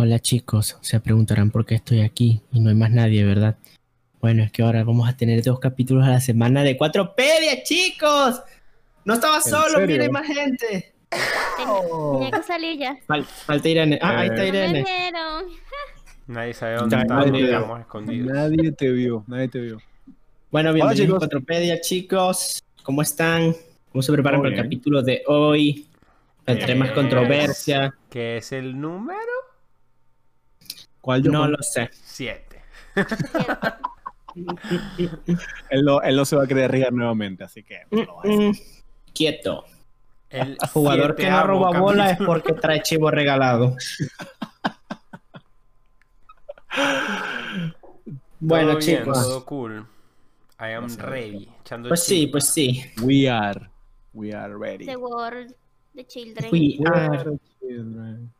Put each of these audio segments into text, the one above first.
Hola chicos, se preguntarán por qué estoy aquí y no hay más nadie, ¿verdad? Bueno, es que ahora vamos a tener dos capítulos a la semana de cuatro pedias, chicos. No estaba solo, serio? mira, hay más gente. Tenía que salir ya. Fal- falta Irene. Ah, ahí está Eh. No me Irene. Nadie sabe dónde estamos, nadie-. Nadie te vio, nadie te vio. Bueno, bienvenidos a chicos. Cuatropedia, chicos. ¿Cómo están? ¿Cómo se preparan para el capítulo de hoy? Entre más Eh, controversia. ¿Qué es el número? ¿Cuál yo? No lo sé. 7. él, no, él no se va a querer arriesgar nuevamente, así que no lo va a hacer. Mm, Quieto. El Jugador que no roba bola es porque trae chivo regalado. bueno, Todo bien, chicos. todo cool. I am ready. Echando Pues sí, pues sí. We are, we are ready. The World, The Children. We are- are children.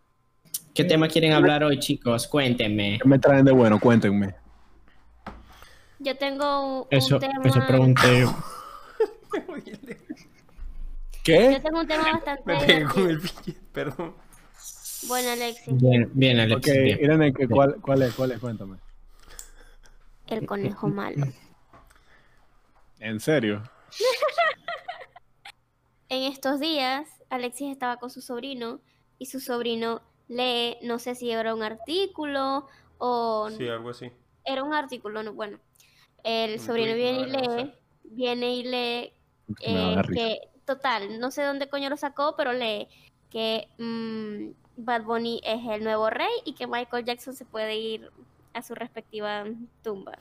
¿Qué tema quieren hablar hoy, chicos? Cuéntenme. ¿Qué me traen de bueno? Cuéntenme. Yo tengo un Eso, tema. eso pregunté. yo. ¿Qué? Yo tengo un tema bastante. Me pegué con el billete, perdón. Bueno, Alexis, Bien, bien, Alex. Ok, bien. Irene, ¿qué- ¿cuál, cuál es? ¿Cuál es? Cuéntame. el conejo malo. ¿En serio? En estos días, Alexis estaba con su sobrino y su sobrino lee, no sé si era un artículo o Sí, algo así. era un artículo, no, bueno. El Un sobrino viene y lee, viene y lee eh, que, total, no sé dónde coño lo sacó, pero lee que mm, Bad Bunny es el nuevo rey y que Michael Jackson se puede ir a su respectiva tumba.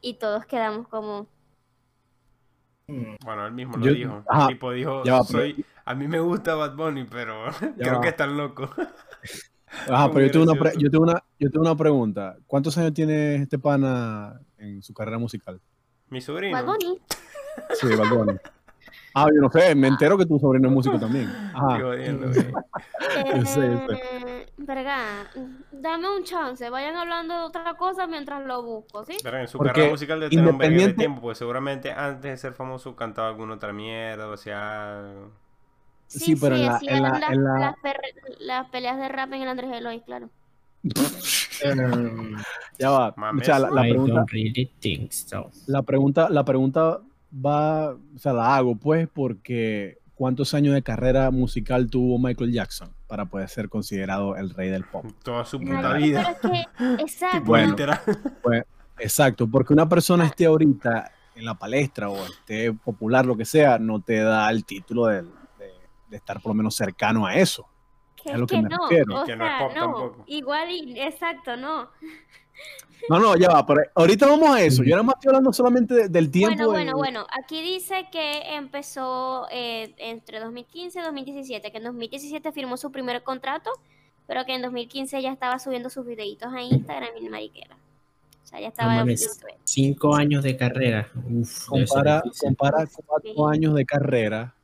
Y todos quedamos como, Bueno, él mismo lo Yo- dijo. ajá, El tipo dijo, ya va, soy... a mí me gusta Bad Bunny, pero creo va. que están locos. Ajá, pero yo tengo, una yo, tengo una, yo tengo una pregunta. ¿Cuántos años tiene este pana en su carrera musical? Mi sobrino. Bad Bunny. Sí, Bad Bunny. Ah, yo no sé, me entero que tu sobrino es músico también. Ajá. Estoy jodiendo, güey. Yo sé, yo sé. Verga, dame un chance, vayan hablando de otra cosa mientras lo busco, ¿sí? Pero en su Porque carrera musical debe tener un verguero de independiente- tiempo, pues seguramente antes de ser famoso cantaba alguna otra mierda, o sea... Sí, pero en la- hacían en la- las, en la- las perre- las peleas de rap en el Andrés Eloy, claro. Ya va. Mames. O sea, la, la I pregunta, don't really think so. la pregunta, la pregunta va, o sea, la hago pues porque ¿cuántos años de carrera musical tuvo Michael Jackson para poder ser considerado el rey del pop? Toda su puta vida. Pero es que, exacto. Bueno. literal. Exacto, porque una persona esté ahorita en la palestra o esté popular, lo que sea, no te da el título de, de- de estar por lo menos cercano a eso. que es lo que que me no, refiero. o Que no es pop no, tampoco. igual y, exacto, no. No, no, ya va, pero ahorita vamos a eso. Yo nada más estoy hablando solamente de- del tiempo. Bueno, de- bueno, bueno, aquí dice que empezó eh, entre 2015 y 2017, que en 2017 firmó su primer contrato, pero que en 2015 ya estaba subiendo sus videitos a Instagram y mariquera. O sea, ya estaba No en mames. YouTube. Cinco años de carrera. Uf, compara, compara cuatro años de carrera,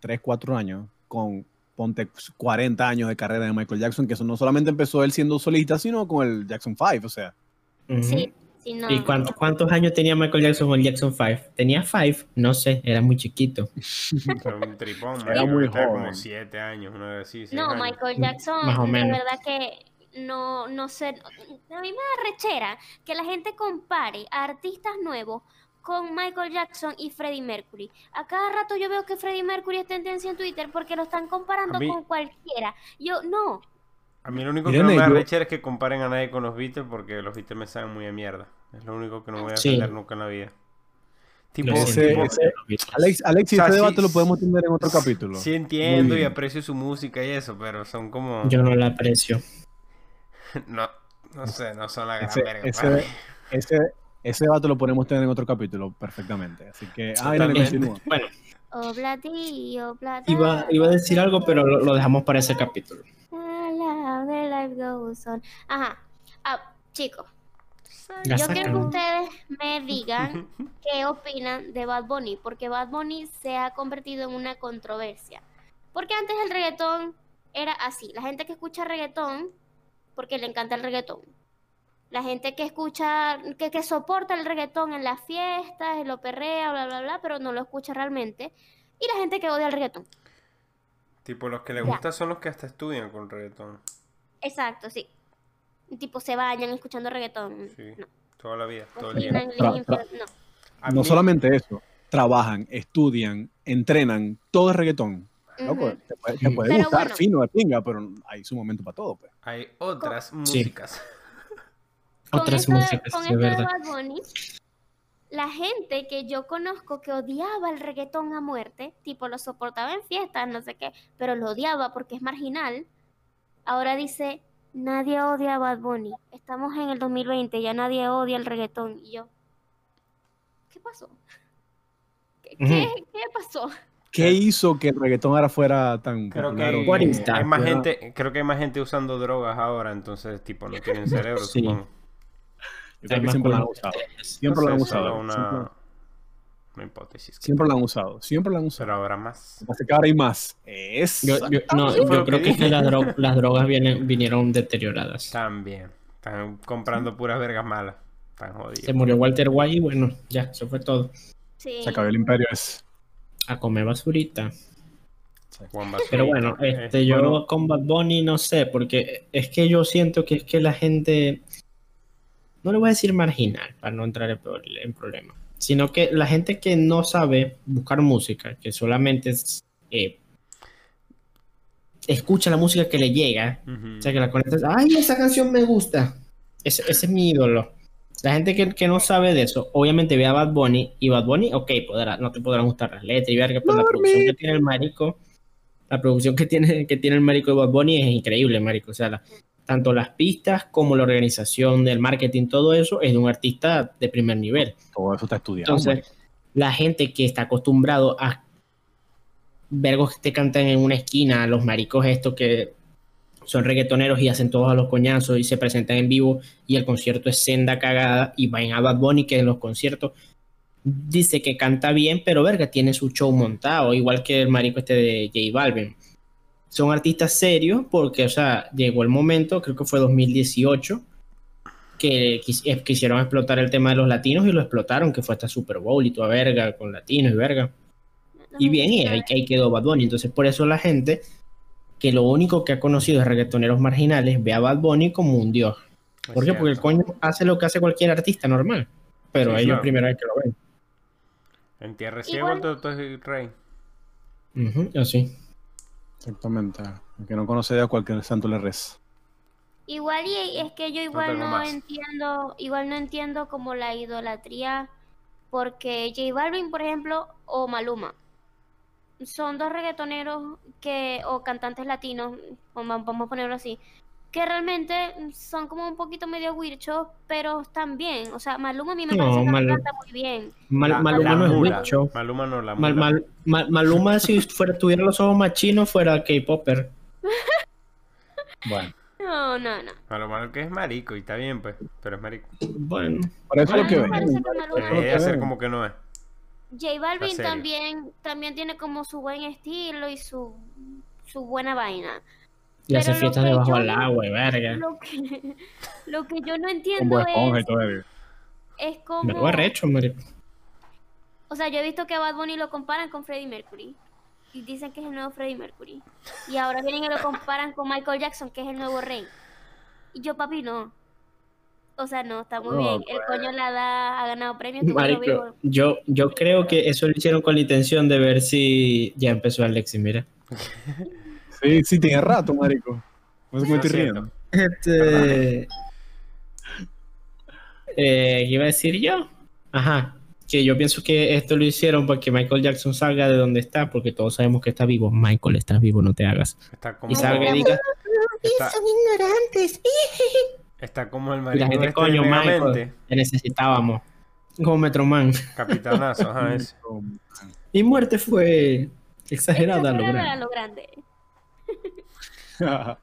tres, cuatro años, con ponte 40 años de carrera de Michael Jackson, que eso no solamente empezó él siendo solista, sino con el Jackson 5, o sea. Ujú. Sí, sí, no. ¿Y cuánto- cuántos años tenía Michael Jackson con el Jackson 5? ¿Tenía 5? No sé, era muy chiquito. Pero un tripón, Era muy joven. como 7 años, una vez así. No, años. Michael Jackson, Más o de menos. verdad que no, no sé. A mí me da rechera que la gente compare a artistas nuevos con Michael Jackson y Freddie Mercury. A cada rato yo veo que Freddie Mercury es tendencia en Twitter porque lo están comparando mí- con cualquiera. Yo, no. A mí lo único que no me da yo- rechera es que comparen a nadie con los Beatles porque los Beatles me saben muy a mierda. Es lo único que no voy a Sí. nunca en la vida. Tipo, Ese- ese- Alex, Alex, O sea, este sí- debate lo podemos tener en otro capítulo. sí entiendo y aprecio su música y eso, pero son como... Yo no la aprecio. No, no sé, no son la gran Ese, verga. ese- para mí. ese, ese debate lo podemos tener en otro capítulo perfectamente. Así que, ah, continúa. Bueno, Oblati, oblati. iba, iba a decir algo, pero lo, lo dejamos para ese capítulo. The life goes on. Ajá. Ah, chicos, yo quiero que ustedes me digan qué opinan de Bad Bunny, porque Bad Bunny se ha convertido en una controversia. Porque antes el reggaetón era así, la gente que escucha reggaetón, porque le encanta el reggaetón. La gente que escucha, que, que soporta el reggaetón en las fiestas, lo perrea, bla, bla, bla, pero no lo escucha realmente. Y la gente que odia el reggaetón. Tipo, los que le Ya. gusta son los que hasta estudian con reggaetón. Exacto, sí. Tipo, se bañan escuchando reggaetón. Sí. No. Toda la vida, todo el día. Tra- tra- no. No mí- solamente eso, trabajan, estudian, entrenan, todo es reggaetón. Loco, Ujú. te puede, te puede Pero gustar bueno. fino de pinga, pero hay su momento para todo. Pues. Hay otras músicas. Con Otras esto de- músicas, con esto de verdad. Bad Bunny, la gente que yo conozco que odiaba el reggaetón a muerte, tipo lo soportaba en fiestas, no sé qué, pero lo odiaba porque es marginal, ahora dice, nadie odia a Bad Bunny. Estamos en el 2020, ya nadie odia el reggaetón. Y yo, ¿qué pasó? ¿Qué, pasó? ¿Qué hizo que el reggaetón ahora fuera tan Creo popular? que hay más gente, creo que hay más gente usando drogas ahora, entonces tipo no tienen cerebro, Sí. supongo. Yo creo Hay que más siempre lo han usado. Siempre No lo han usado. una, Siempre, una hipótesis. siempre lo han usado. Siempre lo han usado. Pero ahora más. Que ahora hay más. Es. Yo, yo- no, yo creo que que, es que dije. las, dro- las drogas vienen, vinieron deterioradas. También. Están comprando puras vergas malas. Están Se jodidos. murió Walter White y bueno, ya, eso fue todo. Sí. Se acabó el imperio. Es. A comer basurita. Pero bueno, este, yo bueno. con Bad Bunny no sé, porque es que yo siento que es que la gente, no le voy a decir marginal, para no entrar en, pro- en problemas, sino que la gente que no sabe buscar música, que solamente es, eh, escucha la música que le llega, o sea, que la conecta, ay, esa canción me gusta, ese, ese es mi ídolo. La gente que, que no sabe de eso, obviamente ve a Bad Bunny y Bad Bunny, ok, podrá, no te podrán gustar las letras y verga, pero la producción que tiene el marico, la producción que tiene, que tiene el marico de Bad Bunny es increíble, marico. O sea, la- tanto las pistas como la organización del marketing, todo eso es de un artista de primer nivel. Todo eso está estudiado. Entonces, la gente que está acostumbrado a vergos que te cantan en una esquina, los maricos estos que son reggaetoneros y hacen todos a los coñazos y se presentan en vivo y el concierto es senda cagada y vayan a Bad Bunny que en los conciertos dice que canta bien, pero verga, tiene su show montado, igual que el marico este de J Balvin. Son artistas serios porque, o sea, llegó el momento, creo que fue 2018, que quis- quisieron explotar el tema de los latinos y lo explotaron, que fue hasta Super Bowl y toda verga, con latinos y verga. Y bien, y ahí, ahí quedó Bad Bunny. Entonces, por eso la gente que lo único que ha conocido es reggaetoneros marginales ve a Bad Bunny como un dios. ¿Por qué? Porque el coño hace lo que hace cualquier artista normal. Pero Sí, ellos claro. primera vez que lo ven. En tierra ciego Igual- todo, todo es rey. Así. Exactamente. El que no conoce a cualquier santo le reza. Igual y es que yo igual no, entiendo, igual no entiendo como la idolatría, porque J Balvin, por ejemplo, o Maluma, son dos reggaetoneros que, o cantantes latinos, vamos vamos a ponerlo así, que realmente son como un poquito medio wirchos, pero están bien. O sea, Maluma a mí me No, parece que Mal- canta muy bien. Mal- La- Maluma la no es bicho. Maluma no, la Mal- mula. mal- mal- Maluma, si fuera, tuviera los ojos más chinos, fuera K-Popper. Bueno. No, no, no. Maluma que es marico y está bien pues, pero es marico. Bueno, Por eso lo que Maluma- Debería ser como que no es. J Balvin también, también tiene como su buen estilo y su, su buena vaina. Y hace fiestas que debajo yo del no- agua, y verga. Lo que, lo que yo no entiendo Bob Esponja y es, es Me como... lo arrecho, marico. O sea, yo he visto que a Bad Bunny lo comparan con Freddie Mercury. Y dicen que es el nuevo Freddie Mercury. Y ahora vienen y lo comparan con Michael Jackson, que es el nuevo rey. Y yo, papi, no. O sea, no, está muy No, bien. El pues. coño la da, ha ganado premios. Marico, vivo. yo, yo creo que eso lo hicieron con la intención de ver si ya empezó Alexis, mira. Sí, sí, tiene rato, marico. No sé cómo estoy riendo. Este. Eh, ¿qué iba a decir yo? Ajá. Que yo pienso que esto lo hicieron para que Michael Jackson salga de donde está, porque todos sabemos que está vivo. Michael, estás vivo, no te hagas. Está como, Y salga y diga, está, ignorantes. está como el Y la gente, este coño, Michael, te necesitábamos. Como Metroman. Capitanazo, ajá, ese. Mi muerte fue exagerada, Exagerada lo grande. a lo grande.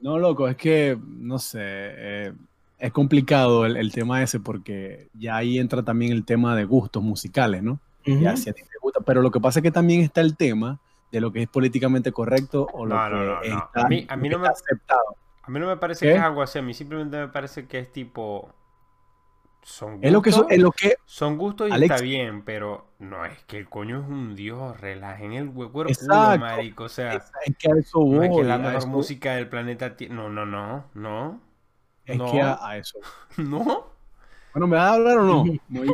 no, loco, es que, no sé, eh, es complicado el, el tema ese porque ya ahí entra también el tema de gustos musicales, ¿no? Ya si a ti te gusta, pero lo que pasa es que también está el tema de lo que es políticamente correcto o lo No, que no, está, A mí- a mí no me- aceptado. A mí no me parece ¿Qué? que es algo así, a mí simplemente me parece que es tipo... Son Es lo que, gustos, es lo que son gustos y Alex- está bien, pero no es que el coño es un dios, relajen el huevo el culo, Exacto. marico, o sea, es, es que a eso no voy. es que la mejor eso- música del planeta no, no, no, no, es no. que a, a eso. no. Bueno, ¿me vas a hablar o no? Muy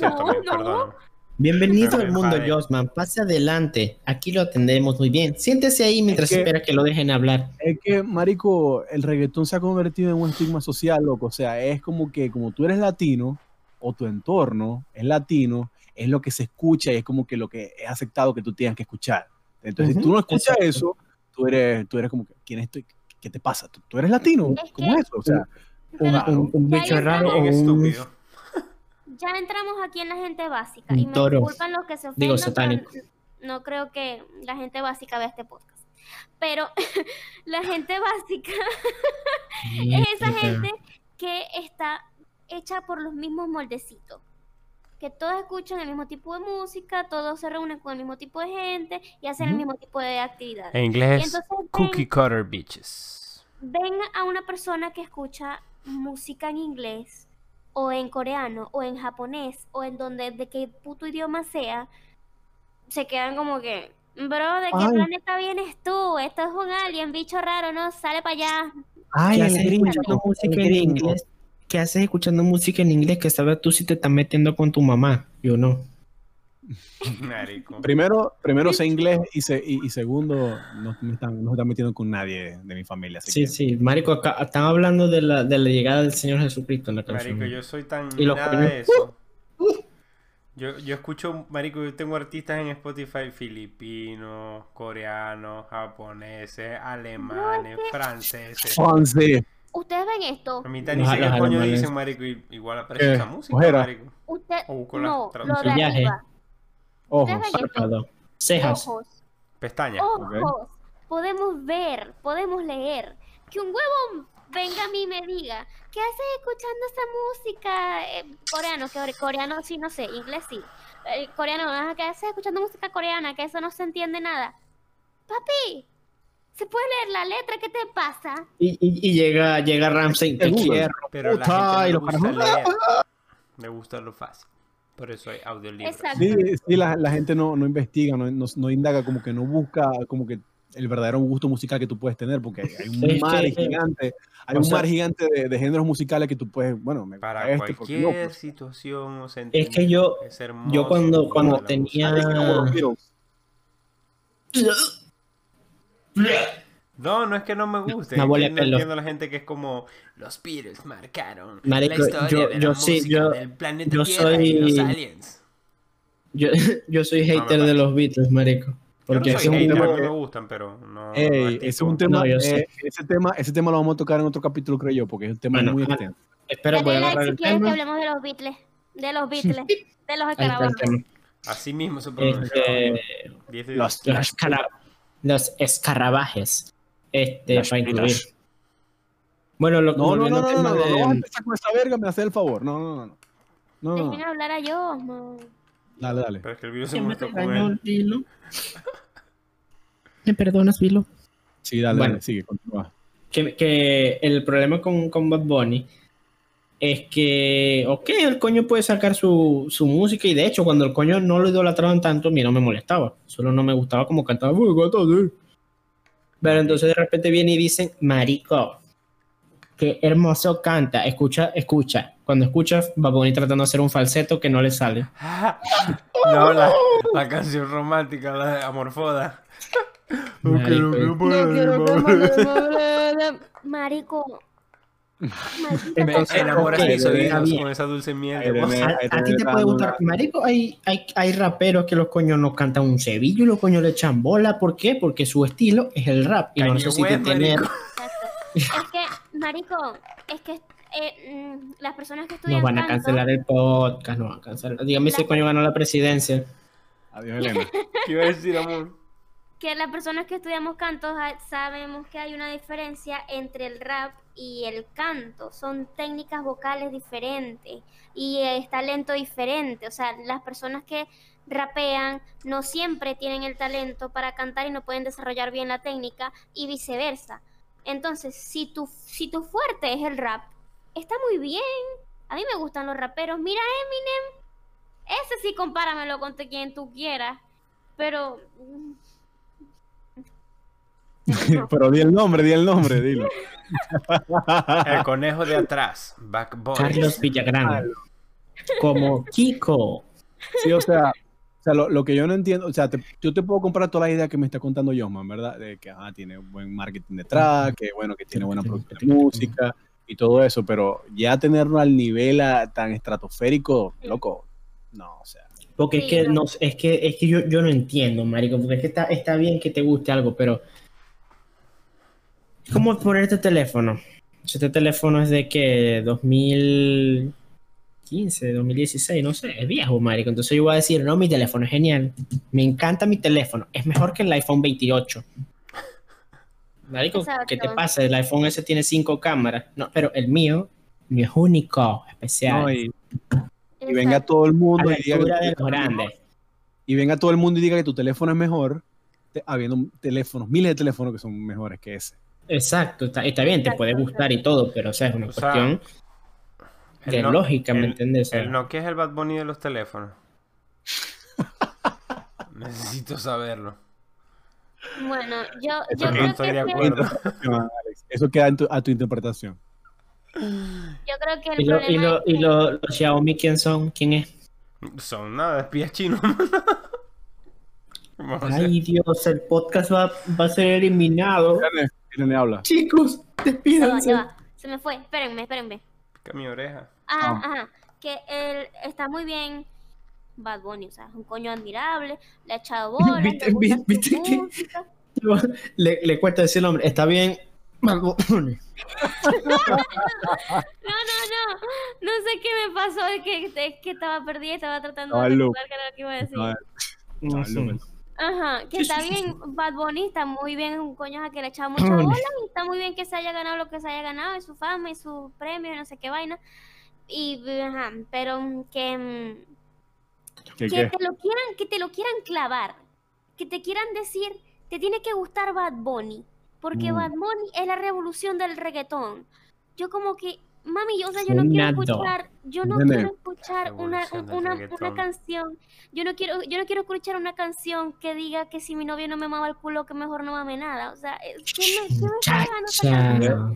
No, men, no. Bienvenido al mundo. Josman. Pase adelante. Aquí lo atendemos muy bien. Siéntese ahí mientras que- espera que lo dejen hablar. Es que, marico, el reggaetón se ha convertido en un estigma social, loco. O sea, es como que como tú eres latino o tu entorno es latino, es lo que se escucha y es como que lo que es aceptado que tú tengas que escuchar. Entonces, si Ujú, tú no escuchas exacto. eso, tú eres, tú eres como que, ¿quién estoy? ¿Qué te pasa? ¿Tú, tú eres latino? Es ¿Cómo es eso? O sea, Un, un- un bicho raro o un... ya entramos aquí en la gente básica. Y me toro. disculpan los que se Digo, ofendan, satánico. no creo que la gente básica vea este podcast. Pero la gente básica es esa gente que está hecha por los mismos moldecitos. Que todos escuchan el mismo tipo de música, todos se reúnen con el mismo tipo de gente y hacen el mismo tipo de actividades. En inglés, entonces cookie cutter bitches. ven a una persona que escucha música en inglés o en coreano o en japonés o en donde de qué puto idioma sea, se quedan como que, bro, ¿de qué Ay. planeta vienes tú? Esto es un alien, bicho raro, no, sale para allá. ay, ¿Qué haces escuchando música en inglés? ¿Qué haces escuchando música en inglés que sabes tú si te estás metiendo con tu mamá? Yo no. Marico. Primero, primero sé inglés y, se- y, y segundo, no me están, no se están metiendo con nadie de mi familia. Así Sí, que- sí. Marico, acá están hablando de la, de la llegada del Señor Jesucristo en la canción. Marico, yo soy tan Y nada de eso. Yo, yo escucho, marico, yo tengo artistas en Spotify filipinos, coreanos, japoneses, alemanes, franceses. Francés. Ustedes ven esto, A mitad ni Los- sé qué coño dicen, marico, y igual aparece ¿Qué? esa música, marico. usted, O busco la no, lo de arriba, Ojos. Párpado, cejas. ojos, Pestañas. ojos, podemos ver, podemos leer, que un huevo venga a mí y me diga, ¿qué haces escuchando esa música? Eh, coreano, que ore- coreano sí, no sé, inglés sí. Eh, coreano, ajá, ¿qué haces escuchando música coreana? Que eso no se entiende nada. Papi, ¿se puede leer la letra? ¿Qué te pasa? Y, y- y llega, llega Ramsey, te quiero. Pero la gente no gusta leer. Le gusta lo fácil. Por eso hay audiolibros. Exacto. Sí, sí, la, la gente no, no investiga, no, no, no indaga, como que no busca como que el verdadero gusto musical que tú puedes tener, porque hay, hay un mar gigante, hay o un sea- mar gigante de, de géneros musicales que tú puedes, bueno, me Para este porque no, cualquier pues, situación o Es que yo, es hermoso yo cuando, cuando tenía... No, no es que no me guste. Una es que de no entiendo a la gente que es como los Beatles marcaron Marico, la historia yo- de la yo sí, música yo- del planeta yo Tierra y los soy- aliens. Yo, yo soy No hater de parece. los Beatles, marico. Porque no ese soy es un tema que- me gustan, pero no. Ey, no ese es un tema, No, eh, ese tema, ese tema lo vamos a tocar en otro capítulo, creo yo, porque es un tema Bueno, muy ah, extenso. espera, voy like agarrar si quieres que hablemos de los Beatles. De los Beatles. De los escarabajos. Así mismo se pronuncia. Este, 10 de los- 10. los, los escarabajes. Este, Las para incluir. pilas. Bueno, lo, No, no, no, no, no, no, no, de- empezar con esa verga, me hace el favor. No, no, no, no. No, Dejen no. hablar a yo. Dale, dale. Que el video se ¿Quién me. Vilo? ¿Me perdonas, Vilo? Sí, dale, Bueno. dale, sigue, continúa. que, que el problema con, con Bad Bunny es que, ok, el coño puede sacar su, su música y de hecho cuando el coño no lo idolatraban tanto, a mí no me molestaba, solo no me gustaba como cantaba. Pero entonces de repente viene y dicen, marico, qué hermoso canta, escucha, escucha. Cuando escuchas Bad Bunny tratando de hacer un falseto que no le sale. No, la, la canción romántica, la de Amorfoda. Marico. No quiero que me- Marico. Entonces. Enamoras ok, mis está oídos bien. con esa dulce miel de voz. A, a ti te puede una- gustar. Marico, hay, hay, hay raperos que los coños no cantan un cebillo y los coños le echan bola. ¿Por qué? Porque su estilo es el rap y no Kanye necesita West, tener. Es que, Marico, es que eh, mm, las personas que estudian Nos van a canto, cancelar el podcast, nos van a cancelar. Dígame si el coño ganó la presidencia. Adiós, Elena. ¿Qué iba a decir, amor? Que las personas que estudiamos canto sabemos que hay una diferencia entre el rap y el canto. Son técnicas vocales diferentes y es talento diferente. O sea, las personas que rapean no siempre tienen el talento para cantar y no pueden desarrollar bien la técnica y viceversa. Entonces, si tu, si tu fuerte es el rap, está muy bien. A mí me gustan los raperos. Mira Eminem. Ese sí compáramelo con quien tú quieras. Pero... Pero di el nombre, di el nombre, dilo. El conejo de atrás, Backbone. Carlos Villagrán. Como Kiko. Sí, o sea, o sea lo, lo que yo no entiendo, o sea, te- yo te puedo comprar todas las ideas que me está contando Josman, ¿verdad? De que ajá, tiene buen marketing detrás, que bueno, que tiene buena producción de música y todo eso, pero ya tenerlo al nivel ah, tan estratosférico, loco, no, o sea. Porque es que, no. no, es que, es que yo, yo no entiendo, marico, porque es que está, está bien que te guste algo, pero... ¿Cómo poner este teléfono? Este teléfono es de que 2015, 2016, no sé, es viejo, marico. Entonces yo voy a decir, no, mi teléfono es genial. Me encanta mi teléfono. Es mejor que el iPhone 28. Marico, ¿qué te pasa? El iPhone ese tiene cinco cámaras. No, pero el mío, mío es único, especial. No, y, venga todo el mundo y diga que tu es y venga todo el mundo y diga que tu teléfono es mejor, te- habiendo teléfonos, miles de teléfonos que son mejores que ese. Exacto, está, está bien, te puede gustar y todo, pero o sea, es una O cuestión de no- lógica, ¿me el- entiendes? El Nokia es el Bad Bunny de los teléfonos. Necesito saberlo. Bueno, yo, Eso yo no creo estoy que de acuerdo. Alex, Eso queda en tu- a tu interpretación. yo creo que el ¿Y, lo- y, lo- es y lo- los Xiaomi quién son? ¿Quién es? Son nada, espías chinos. ¿Cómo va a ser? Ay, Dios, el podcast va, va a ser eliminado. Irene, Irene habla. Chicos, despídanse. ya va. Se me fue. Espérenme, espérenme. Pica mi oreja. Ajá, Ah. ajá. Que él está muy bien. Bad Bunny, o sea, es un coño admirable. Le ha echado bolas. ¿Viste- viste que-. Le, le cuesta decir el nombre. Está bien. No, no, no. No sé qué me pasó. Es que, es que estaba perdida y estaba tratando de recordar qué era lo que iba a decir. No, No no, Ajá, que está bien, Bad Bunny está muy bien, es un coño a que le ha echado mucha bola y está muy bien que se haya ganado lo que se haya ganado y su fama y su premio y no sé qué vaina. Y, ajá, pero mm, que, mm, ¿Qué, que te lo quieran, que te lo quieran clavar, que te quieran decir, te tiene que gustar Bad Bunny, porque Mm. Bad Bunny es la revolución del reggaetón. Yo como que, mami, yo, o sea, yo no quiero escuchar, yo no quiero escuchar una, una, una canción, yo no quiero, yo no quiero escuchar una canción que diga que si mi novio no me mama el culo, que mejor no mame nada. O sea, ¿qué me, está.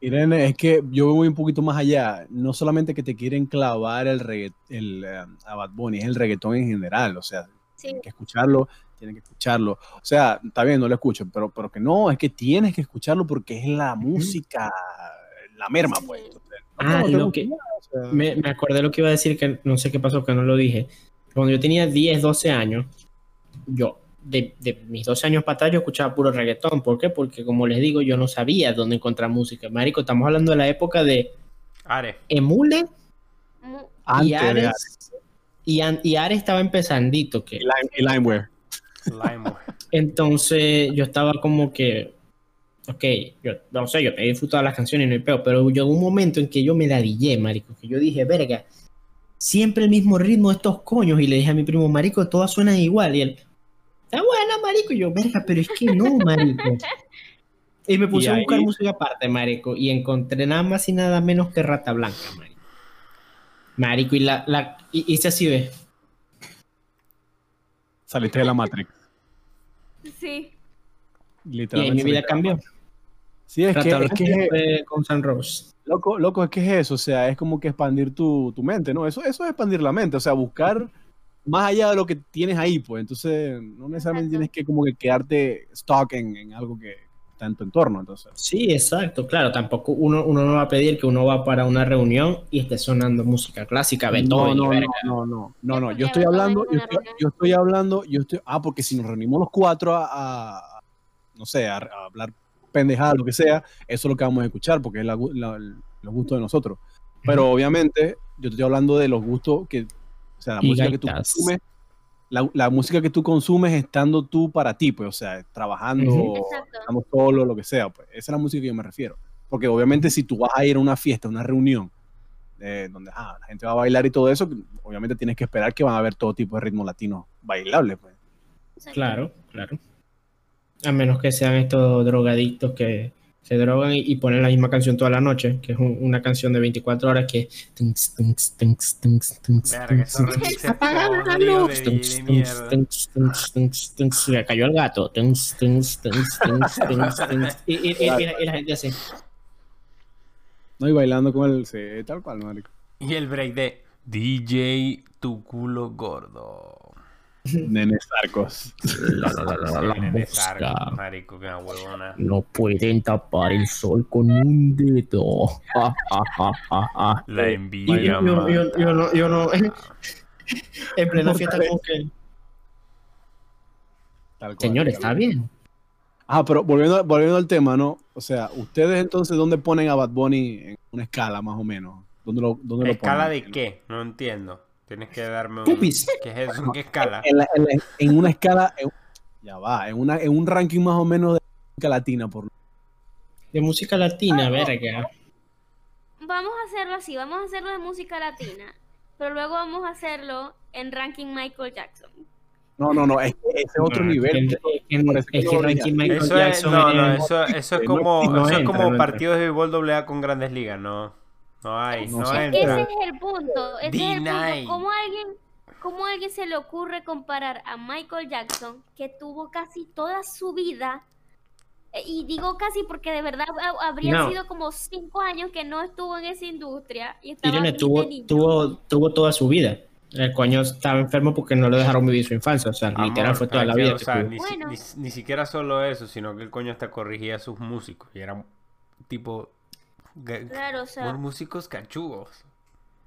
Irene, es que yo voy un poquito más allá. No solamente que te quieren clavar el, regga- el eh, a Bad Bunny, es el reggaetón en general. O sea, Sí, tienen que escucharlo, tienen que escucharlo. O sea, está bien, no lo escucho, pero, pero que no, es que tienes que escucharlo porque es la música, la merma, pues. Entonces, no, Ah, no gusta que- nada, o sea, Me, me acordé lo que iba a decir, que no sé qué pasó, que no lo dije. Cuando yo tenía 10, 12 años, yo, de, de mis 12 años para atrás, yo escuchaba puro reggaetón. ¿Por qué? Porque, como les digo, yo no sabía dónde encontrar música. Marico, estamos hablando de la época de Are. Emule mu- y de Ares. Y, An- y Ares estaba empezandito. Que, y Lime- y Limeware. Limeware. entonces yo estaba como que, ok, yo no sé, yo he disfrutado las canciones, no hay peo, pero llegó un momento en que yo me ladillé, marico, que yo dije, verga, siempre el mismo ritmo de estos coños, y le dije a mi primo, marico, todas suenan igual, y él, está buena, marico, y yo, verga, pero es que no, marico. Y me puse Y a buscar música aparte, marico, y encontré nada más y nada menos que Rata Blanca, marico. Marico, y la, la, y, y se así ve. Saliste de la Matrix. Sí. Y ahí Literalmente. mi vida cambió. Sí, es que, es que con San Rose. Loco, loco, es que es eso, o sea, es como que expandir tu, tu mente, ¿no? Eso, eso es expandir la mente, o sea, buscar más allá de lo que tienes ahí, pues, entonces no necesariamente Exacto. tienes que como que quedarte stock en, en algo que está en tu entorno, entonces. Sí, exacto, claro, tampoco uno, uno no va a pedir que uno va para una reunión y esté sonando música clásica, No, Beethoven, no, y no, verga. no, no, no, no, yo estoy hablando, yo estoy, reunión. yo estoy hablando, yo estoy, ah, porque si nos reunimos los cuatro a, a- no sé, a, a hablar pendejada, lo que sea, eso es lo que vamos a escuchar, porque es la la- los gustos de nosotros. Pero obviamente, yo te estoy hablando de los gustos que, o sea, la Y música que tú gaitas. consumes, la, la música que tú consumes estando tú para ti, pues, o sea, trabajando, estando solo, lo que sea, pues, esa es la música que yo me refiero. Porque obviamente si tú vas a ir a una fiesta, a una reunión, eh, donde ah, la gente va a bailar y todo eso, obviamente tienes que esperar que van a haber todo tipo de ritmos latinos bailables, pues. Claro, claro. A menos que sean estos drogadictos que se drogan y, y ponen la misma canción toda la noche, que es un- una canción de 24 horas que Apaga la luz. Se cayó el gato. Y, y- y- y la- y la gente así. No, y bailando con el. Sí, tal cual, marico. Y el break de DJ Tu culo gordo. Nene Sarcos. La, la, la, la, la, la Nene marico, que una huevona. No pueden tapar el sol con un dedo. La Y envidia yo, yo, yo, yo no, yo no. En plena fiesta, como que. Cual, Señor, está bien. Ah, pero volviendo, volviendo al tema, ¿no? O sea, ustedes entonces, ¿dónde ponen a Bad Bunny en una escala más o menos? ¿Dónde lo, dónde lo ¿Escala ponen? de qué? No entiendo. Tienes que darme un... Pupis. ¿Qué es eso? ¿Qué escala? En, la- en la- en una escala, en- ya va, en, una, en un ranking más o menos de música latina, por De música latina, Ah, verga. Vamos a hacerlo así, vamos a hacerlo de música latina, pero luego vamos a hacerlo en ranking Michael Jackson. No, no, no, es que ese es otro No, nivel. Es que, es es Ranking Michael Eso es, Jackson no, no, es- eso, eso es como, no eso es entra, como no partidos de béisbol AA con grandes ligas, no. No hay, No no, sé. Es que entra. ese es el punto, ese es el punto. ¿Cómo a alguien, cómo a alguien se le ocurre comparar a Michael Jackson, que tuvo casi toda su vida, eh, y digo casi porque de verdad ha- habría No. sido como cinco años que no estuvo en esa industria y estaba Irene tuvo, tuvo, tuvo toda su vida. El coño estaba enfermo porque no le dejaron vivir su infancia. O sea, Amor, literal fue toda la vida. o sea, ni, si- Bueno. ni, ni siquiera solo eso, sino que el coño hasta corrigía a sus músicos. Y eran tipo... Claro, o sea, unos músicos cachugos.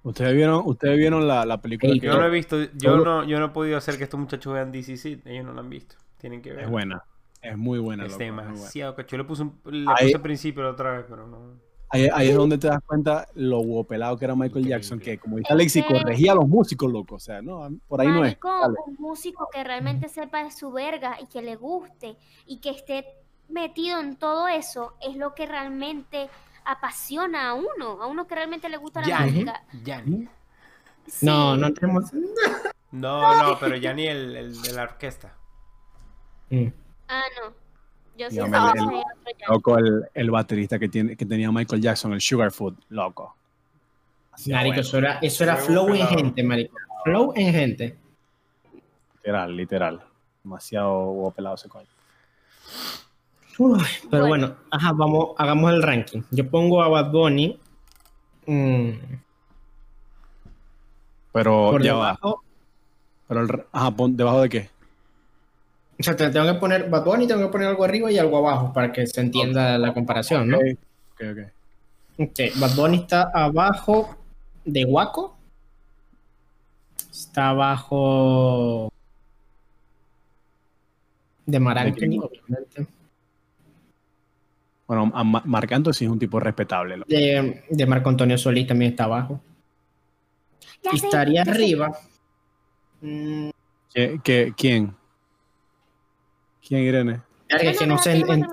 Ustedes vieron, ustedes vieron la, la película que Yo no he visto, yo no, yo no he podido hacer que estos muchachos vean DCC, ellos no lo han visto. Tienen que ver. es buena. Es muy buena. Es loco, demasiado cacho. Yo le puse, un, le Ahí- puse al principio la otra vez, pero no. Ahí, ahí es donde te das cuenta lo guapelado que era Michael Increíble. Jackson, que como dice Alexi, corregía a los músicos, loco. O sea, no, por ahí no es. Dale. un músico que realmente sepa de su verga y que le guste y que esté metido en todo eso es lo que realmente apasiona a uno, a uno que realmente le gusta la música. Sí. No, no tenemos. No, no, pero Yanni el, el de la orquesta. Mm. Ah, no. Yo sí sé el- otro. Loco, el, el baterista que, tiene, que tenía Michael Jackson, el Sugarfoot, loco. Así, Marico, bueno, eso era, eso era flow en pelado. gente, marico. Flow en gente. literal, literal. Demasiado guapelado ese coño. Uy, pero Bueno. bueno, ajá, vamos, hagamos el ranking. Yo pongo a Bad Bunny mm, Pero por ya va. Pero el, ajá, pon- ¿debajo de qué? O sea, te- tengo que poner Bad Bunny, tengo que poner algo arriba y algo abajo para que se entienda la comparación, ¿no? Ok, ok, ok. Bad Bunny está abajo de Waco. Está abajo de Mar ¿De Anthony, quién? obviamente. Bueno, a Ma- Marc Anthony sí es un tipo respetable. De, de Marco Antonio Solís también está abajo. Ya y sé, estaría sé. arriba. ¿Qué, qué- quién? ¿Quién, Irene? verga, es que no sé. en-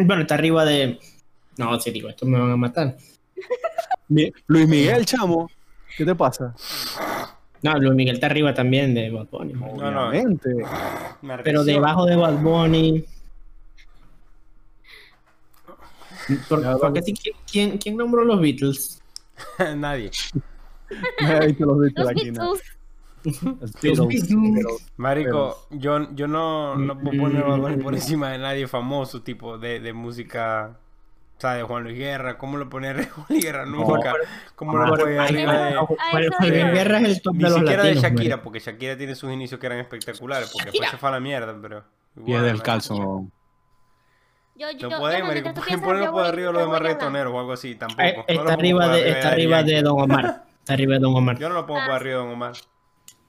bueno, está arriba de. No, si digo, esto me van a matar. Luis Miguel, chamo. ¿Qué te pasa? No, Luis Miguel está arriba también de Bad Bunny. No, no. Obviamente. Pero debajo de Bad Bunny. ¿Por, Ya, porque sí, ¿quién- ¿quién, quién nombró los Beatles? Nadie. He visto los Beatles Los aquí, ¿no? Beatles. Los Beatles. Marico, yo, yo no, no puedo poner Bad Bunny por Mm. encima de nadie famoso, tipo de, de música. O sea, de Juan Luis Guerra. ¿Cómo lo pone Juan Luis Guerra? Nunca. ¿Cómo lo Por- pone arriba de.? Ah, Juan eso Juan Luis es. Guerra es el top Ni de los siquiera latinos. de Shakira, porque Shakira tiene sus inicios que eran espectaculares, porque después se fue a la mierda, pero. Pies igual, del marico. calzo. Yo, yo, No yo, marico. Pueden ponerlo por arriba yo los demás reggaetoneros o algo así. Tampoco. Eh, No lo Está arriba de, está arriba de. Don Omar. Está arriba de Don Omar. Yo no lo pongo por Ah, arriba de Don Omar.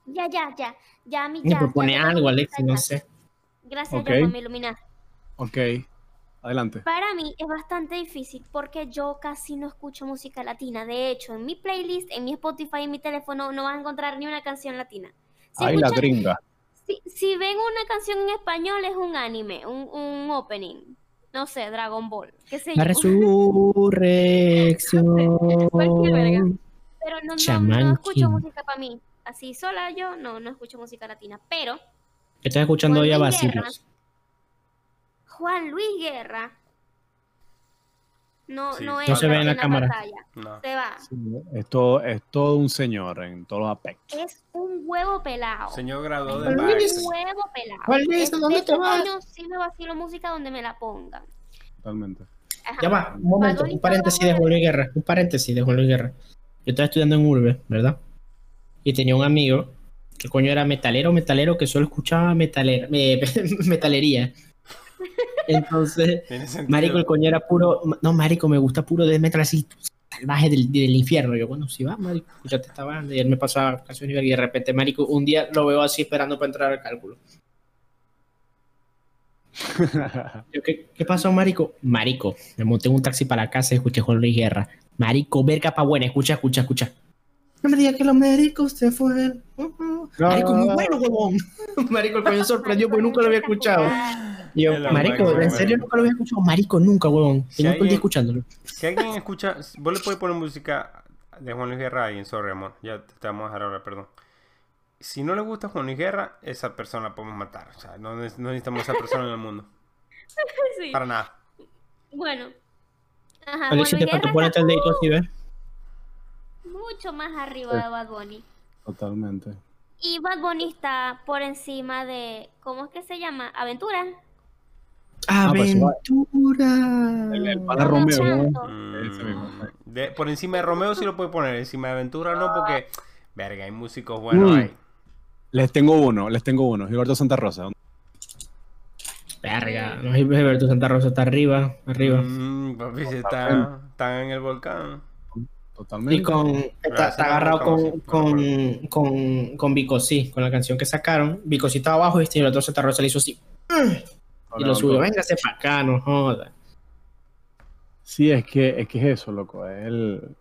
Ya, ya, ya. Ya, mi Me ya. propone ya, ya, algo, Alex, no sé. Gracias, Ok. John, por me iluminaste. Ok. Adelante. Para mí es bastante difícil porque yo casi no escucho música latina. De hecho, en mi playlist, en mi Spotify, en mi teléfono, no vas a encontrar ni una canción latina. Si, Ay, la gringa. si, si ven una canción en español, es un anime, un, un opening. No sé, Dragon Ball. ¿Qué sé La yo. resurrección. Cualquier verga. Pero no, no, no escucho música para mí. Así sola yo, no, no escucho música latina. Pero Estás escuchando Juan hoy a Luis Guerra. Juan Luis Guerra, no, Sí, no No se ve en la cámara. No. Se va. Sí, es, todo, es todo un señor en todos los aspectos. Es un huevo pelado. Señor graduado de Pero Un huevo pelado. Luis, Es- ¿a dónde de te vas? coño sí me vacilo música donde me la pongan. Totalmente. Ajá. Ya va, un momento, un paréntesis de Juan Luis Guerra. Un paréntesis de Juan Luis Guerra. Yo estaba estudiando en Urbe, ¿verdad? Y tenía un amigo que coño era metalero, metalero, que solo escuchaba metalera, me- metalería. Entonces. Marico, el coño era puro. No, Marico, me gusta puro de metal así, salvaje del, del infierno. Yo, bueno, si va, Marico, escúchate esta banda. Y él me pasaba canciones y de repente, Marico, un día lo veo así esperando para entrar al cálculo. Yo, ¿qué, ¿Qué pasó, Marico? Marico, me monté en un taxi para la casa y escuché Juan Luis Guerra. Marico, verga pa' buena, escucha, escucha, escucha. No me digas que los médicos se fueron. Marico, muy bueno, huevón. Marico, el coño sorprendió porque nunca lo había escuchado. Y yo, Marico, máximo, ¿en serio nunca lo había escuchado? Marico, nunca, huevón. Si Tengo todo el alguien- día escuchándolo. Si alguien escucha, vos le puedes poner música de Juan Luis Guerra a alguien, sorry amor, ya te vamos a dejar ahora, perdón. Si no le gusta Juan Luis Guerra, esa persona la podemos matar. O sea, no, ne- no necesitamos esa persona en el mundo. Sí. Para nada. Bueno. Ajá, Alexis, Juan te faltó Guerra ponerte el dedito así, ¿ves? mucho más arriba de Bad Bunny. Totalmente. Y Bad Bunny está por encima de, ¿cómo es que se llama? Aventura. Ah, pues, Aventura. El, el pana Romeo Romeo, ¿no? Santos. Ese mismo. Mm, de- por encima de Romeo sí lo puede poner, encima de Aventura no, porque, verga, hay músicos buenos Mm. ahí. Les tengo uno, les tengo uno. Gilberto Santa Rosa. Verga, no es Gilberto Santa Rosa está arriba, arriba. Mm, papi, si está, está en el volcán. Totalmente. Y con está, agarrado con, con, con, con Vico sí, con la canción que sacaron. Vico sí estaba abajo y este Gilberto Santa Rosa le hizo así. Y lo subió, véngase para acá, no joda. Sí, es que, es que es eso, loco. Es el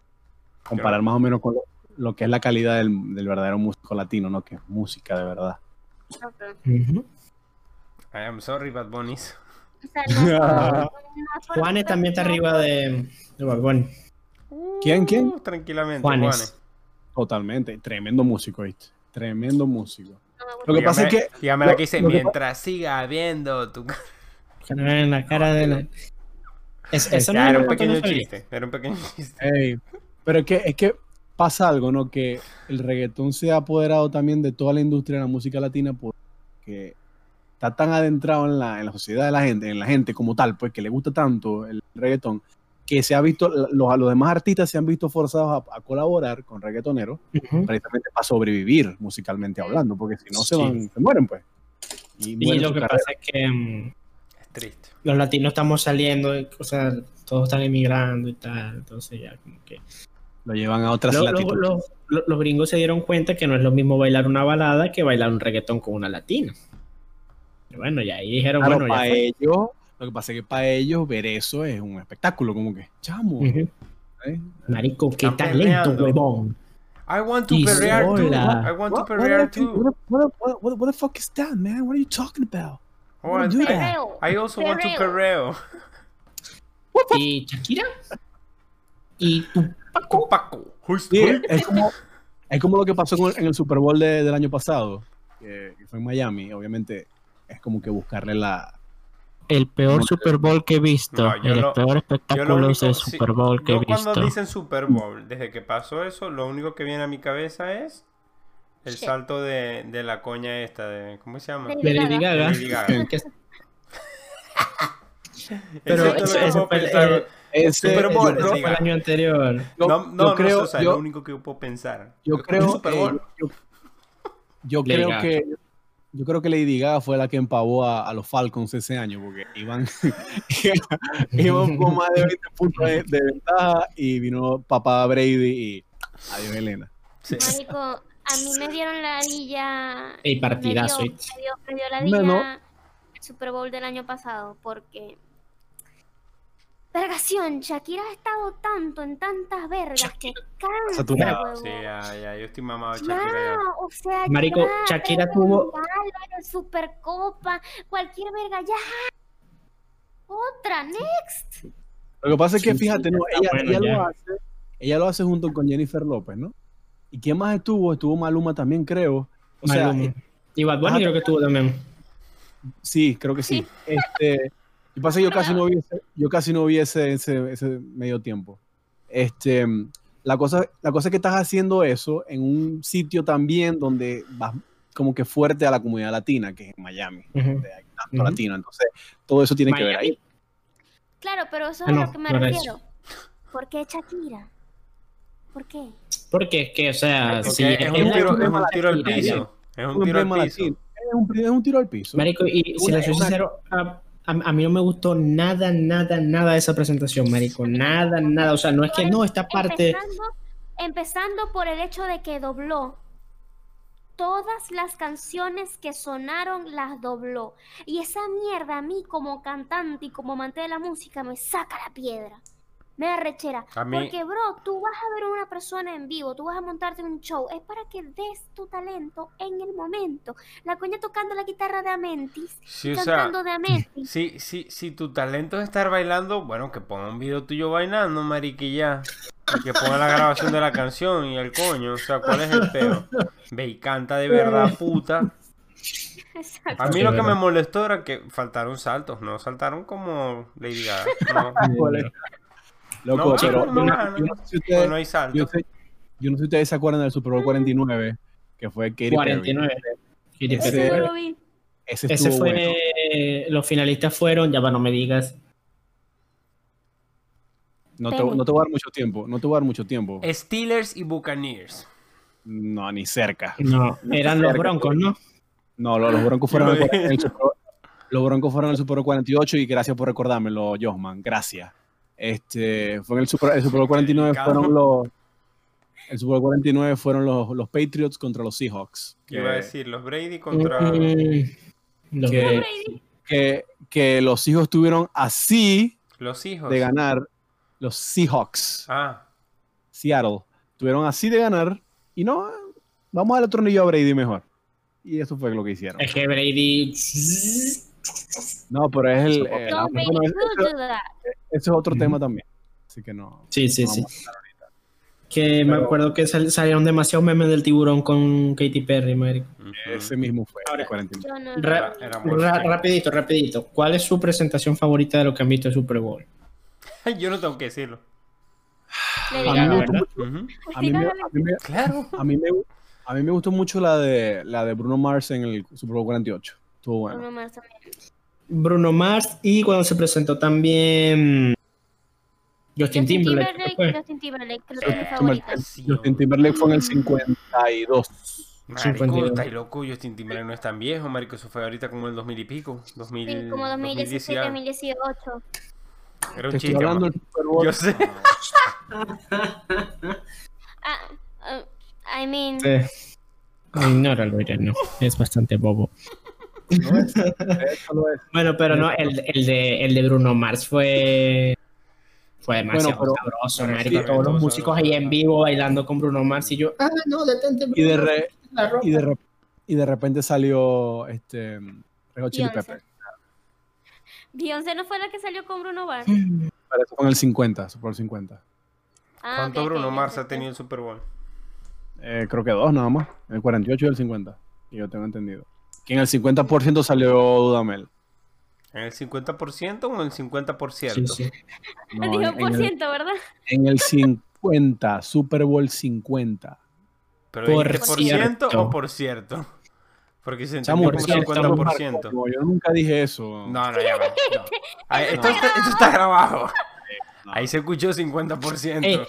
comparar más o menos con lo, lo que es la calidad del, del verdadero músico latino, ¿no? Que es música de verdad. Ujú. I am sorry, Bad Bunnies. Juanes también está arriba de, de Bad Bunny. ¿Quién, quién? Uh, tranquilamente, Juanes. Juanes. Totalmente. Tremendo músico, ¿viste? Tremendo músico. Lo que pasa es que. Dígame la lo- que dice, lo que mientras siga viendo tu... No ven la cara de la. Es, esa no Ya, es era la un pequeño chiste, era un pequeño chiste. Pero es que, es que pasa algo, ¿no? Que el reggaetón se ha apoderado también de toda la industria de la música latina porque está tan adentrado en la, en la sociedad de la gente, en la gente como tal, pues que le gusta tanto el reggaetón, que se ha visto, los, los demás artistas se han visto forzados a, a colaborar con reggaetoneros Ujú. precisamente para sobrevivir musicalmente hablando, porque si no se Sí. van, se mueren, pues. Y, Y mueren lo que carrera. pasa es que mm, Es triste. los latinos estamos saliendo, o sea, todos están emigrando y tal, entonces ya como que... lo llevan a otras Lo- latitudes. lo- lo- los gringos se dieron cuenta que no es lo mismo bailar una balada que bailar un reggaetón con una latina. Pero bueno, ya ahí dijeron, Claro, bueno, para ellos, lo que pasa es que para ellos ver eso es un espectáculo, como que, chamo. ¿eh? Marico, qué Están talento, huevón. I want to perrear too. I want to What, what, perrear what, too. what, what, what, the fuck is that, man? What are you talking about? Oh, wanna I- do I- that. I also want to Perreo. perreo. Y Shakira. Y tu Paco, Paco. Who's- Sí, es como, es como lo que pasó con- en el Super Bowl de- del año pasado, que fue en Miami. Obviamente, es como que buscarle la. El peor No, Super Bowl que he visto. No, el lo- peor espectáculo único- es el sí, Super Bowl que yo he cuando visto. dicen Super Bowl, desde que pasó eso, lo único que viene a mi cabeza es el salto de, de la coña esta de ¿cómo se llama? Lady de Lady Gaga. Lady Pero eso, fue el- Ese, Super Bowl, el año anterior. yo- no, yo no, no, creo, o sea, yo- lo único que yo puedo pensar. yo creo Super yo, creo que yo creo que Lady Gaga fue la que empavó a, a los Falcons ese año porque iban iban con más de 20 puntos de, de ventaja y vino papá Brady y adiós Elena Sí. Marico, a mí me dieron la villa. Ey, partidazo, Me dio, ¿viste? me dio- me dio la No, no. villa el Super Bowl del año pasado porque. Vergación, Shakira ha estado tanto en tantas vergas que cansa, huevón. Sí, ya, ya, yo estoy mamado de Shakira ya. o sea, Marico, ya, Shakira tuvo- Supercopa, cualquier verga, ya. Otra, next. Lo que pasa es que Sí, fíjate, sí, no, ella, bueno ella ya. lo hace, ella lo hace junto con Jennifer López, ¿no? ¿Y quién más estuvo? Estuvo Maluma también, creo. O sea, Maluma. eh, y Bad Bunny ajá. creo que tuvo también. sí, creo que sí. Este, Y pasa que yo casi no vi ese, yo casi no vi ese, ese, ese medio tiempo. Este, la cosa, la cosa es que estás haciendo eso en un sitio también donde vas como que fuerte a la comunidad latina, que es en Miami, Ujú. donde hay tanto Ujú. latino. Entonces, todo eso tiene que ver Miami. ahí. Claro, pero eso Ah, es a no, lo que me no refiero. ¿Por qué Shakira? ¿Por qué? Porque es que, o sea, Porque si es, es un tiro, es un tiro al piso. Es un tiro al piso. Es un, es un tiro al piso. Marico, y si le soy sincero, a, a- a mí no me gustó nada, nada, nada de esa presentación, Marico. Nada, nada. O sea, no es que no, esta parte. Empezando, empezando por el hecho de que dobló. Todas las canciones que sonaron las dobló. Y esa mierda a mí como cantante y como amante de la música me saca la piedra. Me da rechera. A mí- Porque, bro, tú vas a ver a una persona en vivo, tú vas a montarte un show. Es para que des tu talento en el momento. La coña tocando la guitarra de Amentis. Sí, o sea, cantando de Amentis. si, si, si tu talento es estar bailando, bueno, que ponga un video tuyo bailando, mariquilla. Y que ponga la grabación de la canción y el coño. O sea, ¿cuál es el peo? Ve y canta de verdad, puta. Exacto. A mí lo que me molestó era que faltaron saltos, no saltaron como Lady Gaga. No, Loco, No, pero no, yo, no, yo no. no sé si ustedes, no hay saltos. yo, sé- yo no sé si ustedes se acuerdan del Super Bowl 49, que fue Katy Perry. 49. Katy Ese- Perry. Ese no lo vi. Ese Ese estuvo fue. bueno. Los finalistas fueron, ya va, no me digas. No te, no te voy a dar mucho tiempo. No te voy a dar mucho tiempo. Steelers y Buccaneers. No, ni cerca. No, eran los broncos, ¿no? No, los, los Broncos fueron el Super Bowl- los Broncos fueron al Super Bowl 48 y gracias por recordármelo, Josman. Gracias. Este, fue en el Super, el Super Bowl 49 Delicado. fueron los el Super Bowl 49 fueron los, los Patriots contra los Seahawks. Yo iba a decir, los Brady contra. Mm, los que- Brady. Que, que los Seahawks estuvieron así Los hijos. de ganar los Seahawks. Ah, Seattle. Estuvieron así de ganar y no, vamos a darle otro anillo a Brady mejor. Y eso fue lo que hicieron. Es que Brady. No, pero es el... Eso- eh, bueno, eso, eso es otro tema también. Así que no. Sí, sí, no sí. Que me acuerdo que sal- salieron demasiados memes del tiburón con Katy Perry, marico. Ese mismo fue. Ahora, 49. Yo no Ra- Ra- rapidito, rapidito. ¿Cuál es su presentación favorita de lo que han visto de Super Bowl? Yo no tengo que decirlo. A mí me gustó mucho la de, la de Bruno Mars en el Super Bowl 48. Estuvo bueno. Bruno Mars también. Bruno Mars y cuando se presentó también Justin Justin Timberlake. Justin Timberlake, creo que es mi Justin favorita. Sí, Justin Timberlake fue en el 52. Marico, 52. está loco. Justin Timberlake no es tan viejo, marico. Eso fue ahorita como el 2000 y pico. 2000, Sí, como 2016, 2010. 2018. Era un Te estoy chiste, hablando man. del Super Bowl. Yo sé. Ah, ah, I mean, Sí. Ignóralo, Irene, no. Es bastante bobo. No es- eso lo es. Bueno, pero no, el, el de, el de Bruno Mars fue. Fue demasiado Bueno, pero- sabroso, pero marico. sí, Todos los músicos sabroso. ahí en vivo bailando con Bruno Mars y yo, ah, no, detente, Y de, re- la ropa". y, de re- y de repente salió este Red Hot Chili Beyoncé. Pepper. Beyoncé no fue la que salió con Bruno Mars. Pero eso fue en el 50, Super Bowl 50. Ah, ¿Cuánto Bruno Mars ha tenido el Super Bowl? Eh, creo que dos nada más. El 48 y el 50. Que yo tengo entendido. Que en el 50% salió Dudamel. ¿En el 50% o en el 50%? Sí, sí. No, Dijo en, por el, ciento, ¿verdad? en el 50, Super Bowl 50. ¿Pero Por por ciento cierto. o por cierto? Porque se entendió como por cierto, 50%. No, yo nunca dije eso. No, no, ya va. no. Ahí- esto, está, esto está grabado. Ahí se escuchó 50%. Ey.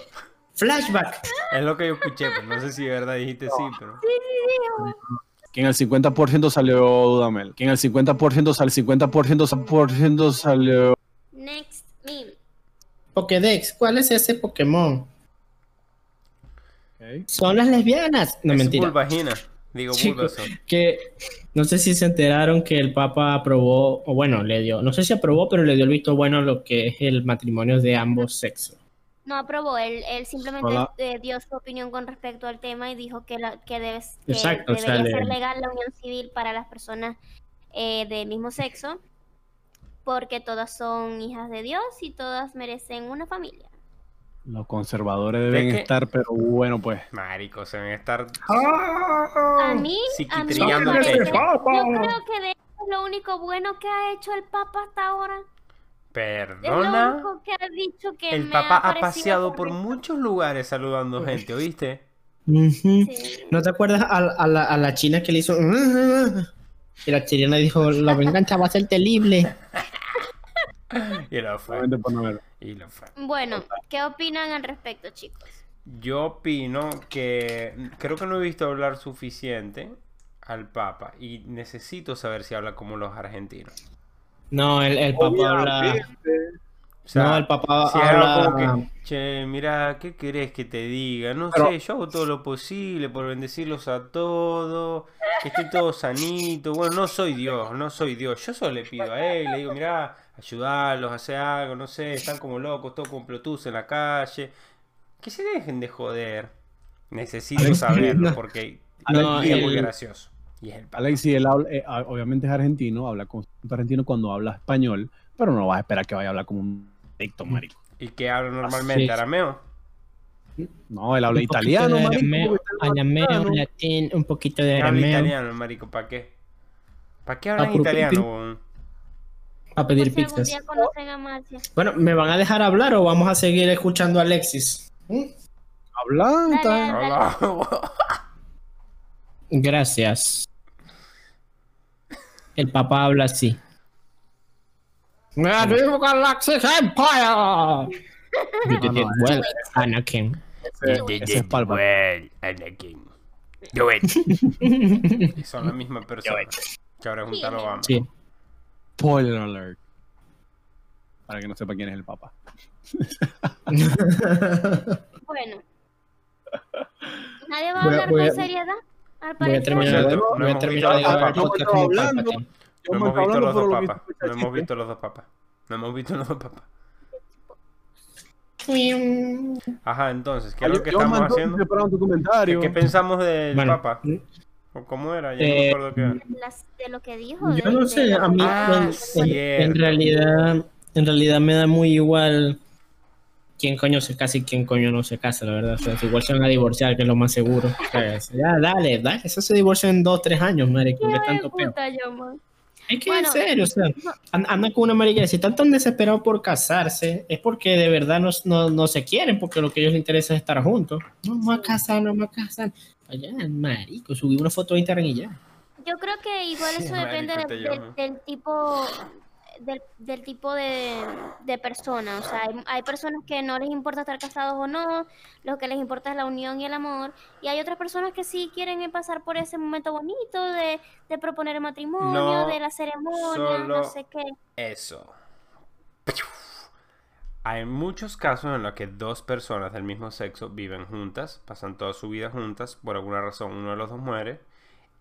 Flashback. Es lo que yo escuché, pero no sé si de verdad dijiste sí, pero... Que en el 50% salió Dudamel. Que en el 50% salió 50% 50% salió. Next meme. Pokédex, ¿cuál es ese Pokémon? Ok. Son las lesbianas. No, es mentira. Bulbagina. Digo, Bulbasaur. que no sé si se enteraron que el Papa aprobó, o bueno, le dio, no sé si aprobó, pero le dio el visto bueno a lo que es el matrimonio de ambos sexos. No aprobó, él, él simplemente Hola. eh, dio su opinión con respecto al tema y dijo que, la, que, debes- que Exacto, o sea, debería ser legal la unión civil para las personas eh, del mismo sexo, porque todas son hijas de Dios y todas merecen una familia. Los conservadores deben estar, pero bueno, pues. Marico, se deben estar... A mí, a mí yo creo que de eso es lo único bueno que ha hecho el Papa hasta ahora. Perdona. único que ha dicho que El me papá ha paseado por muchos lugares saludando gente, ¿oíste? Sí. ¿No te acuerdas a, a la, a la china que le hizo? Y la chilena dijo, la venganza va a ser terrible. Y lo fue. Y lo fue. Bueno, ¿qué opinan al respecto, chicos? Yo opino que creo que no he visto hablar suficiente al Papa y necesito saber si habla como los argentinos. No, el, el papá habla... Obviamente. O sea, No, el papá si habla habla... como que, che, mira, ¿qué querés que te diga? No Pero- sé, yo hago todo lo posible por bendecirlos a todos, que esté todo sanito. Bueno, no soy Dios, no soy Dios. Yo solo le pido a él, le digo, mira, ayudarlos, hacer algo, no sé, están como locos, todos con Bluetooth en la calle. Que se dejen de joder. Necesito saberlo porque No, es muy gracioso. Y es el. Alexi, él habla- eh, ah, obviamente es argentino, habla con argentino cuando habla español, pero no vas a esperar que vaya a hablar como un dicto, marico. ¿Y que habla normalmente? ¿Arameo? No, él habla italiano, de marico. arameo, latín, un poquito de Habla arameo italiano, marico, ¿para qué? ¿Para qué hablan Ah, italiano? Por pedir algún pizzas. a. Bueno, ¿me van a dejar hablar o vamos a seguir escuchando a Alexis? ¿Mm? Hablando. Gracias. El papá habla así. ¡Viva Galactic Empire! You did it well, Anakin. Ese, ese es Palpatine. Well, Anakin. Do it. Y son la misma persona. Que ahora es un tal Obama. Sí. Spoiler alert. Para que no sepa quién es el papá. Bueno. ¿Nadie va a Voy a- hablar voy a- con seriedad? Al parecer. voy a hemos terminar de Yo. Yo No hemos visto los dos papas. No hemos visto los dos papas. No hemos visto los dos papas. Ajá, entonces, ¿qué es Yo- lo que yo estamos haciendo? ¿Qué, comentario. qué pensamos del Bueno, Papa? ¿O cómo era? Ya no Eh, me acuerdo qué de lo que dijo. Yo de- no sé, a mí Ah, en- en, cierto. en realidad, en realidad me da muy igual quién coño se casa y quién coño no se casa, la verdad. O sea, si igual se van a divorciar, que es lo más seguro. O sea, ya, dale, dale, eso se divorcia en dos, tres años, marico, tanto yo, man. Es que Bueno, en serio, o sea, an- andan con una mariquera. Si están tan desesperados por casarse, es porque de verdad no, no, no se quieren, porque lo que a ellos les interesa es estar juntos. No voy a casar, no voy a casar. Allá, marico, subí una foto de Instagram y ya. Yo creo que igual Sí, eso depende marico, de- te del- llamo. del tipo del, del tipo de, de persona. O sea, hay, hay personas que no les importa estar casados o no, lo que les importa es la unión y el amor. Y hay otras personas que sí quieren pasar por ese momento bonito de, de proponer el matrimonio, No, de la ceremonia, no sé qué. Eso. Hay muchos casos en los que dos personas del mismo sexo viven juntas, pasan toda su vida juntas, por alguna razón uno de los dos muere,